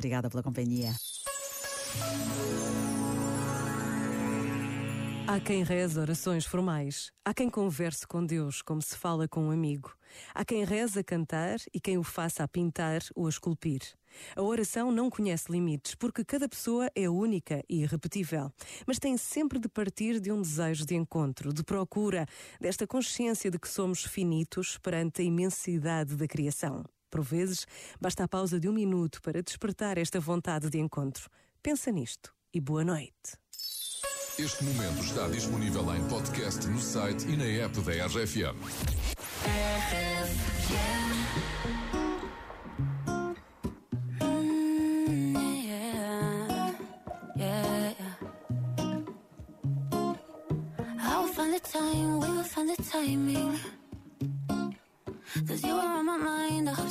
Obrigada pela companhia. Há quem reze orações formais. Há quem converse com Deus como se fala com um amigo. Há quem reze a cantar e quem o faça a pintar ou a esculpir. A oração não conhece limites porque cada pessoa é única e irrepetível, mas tem sempre de partir de um desejo de encontro, de procura, desta consciência de que somos finitos perante a imensidade da criação. Por vezes, basta a pausa de um minuto para despertar esta vontade de encontro. Pensa nisto e boa noite. Este momento está disponível em podcast no site e na app da RFM. find the time, we will find the timing. Cause you are on my mind, I hope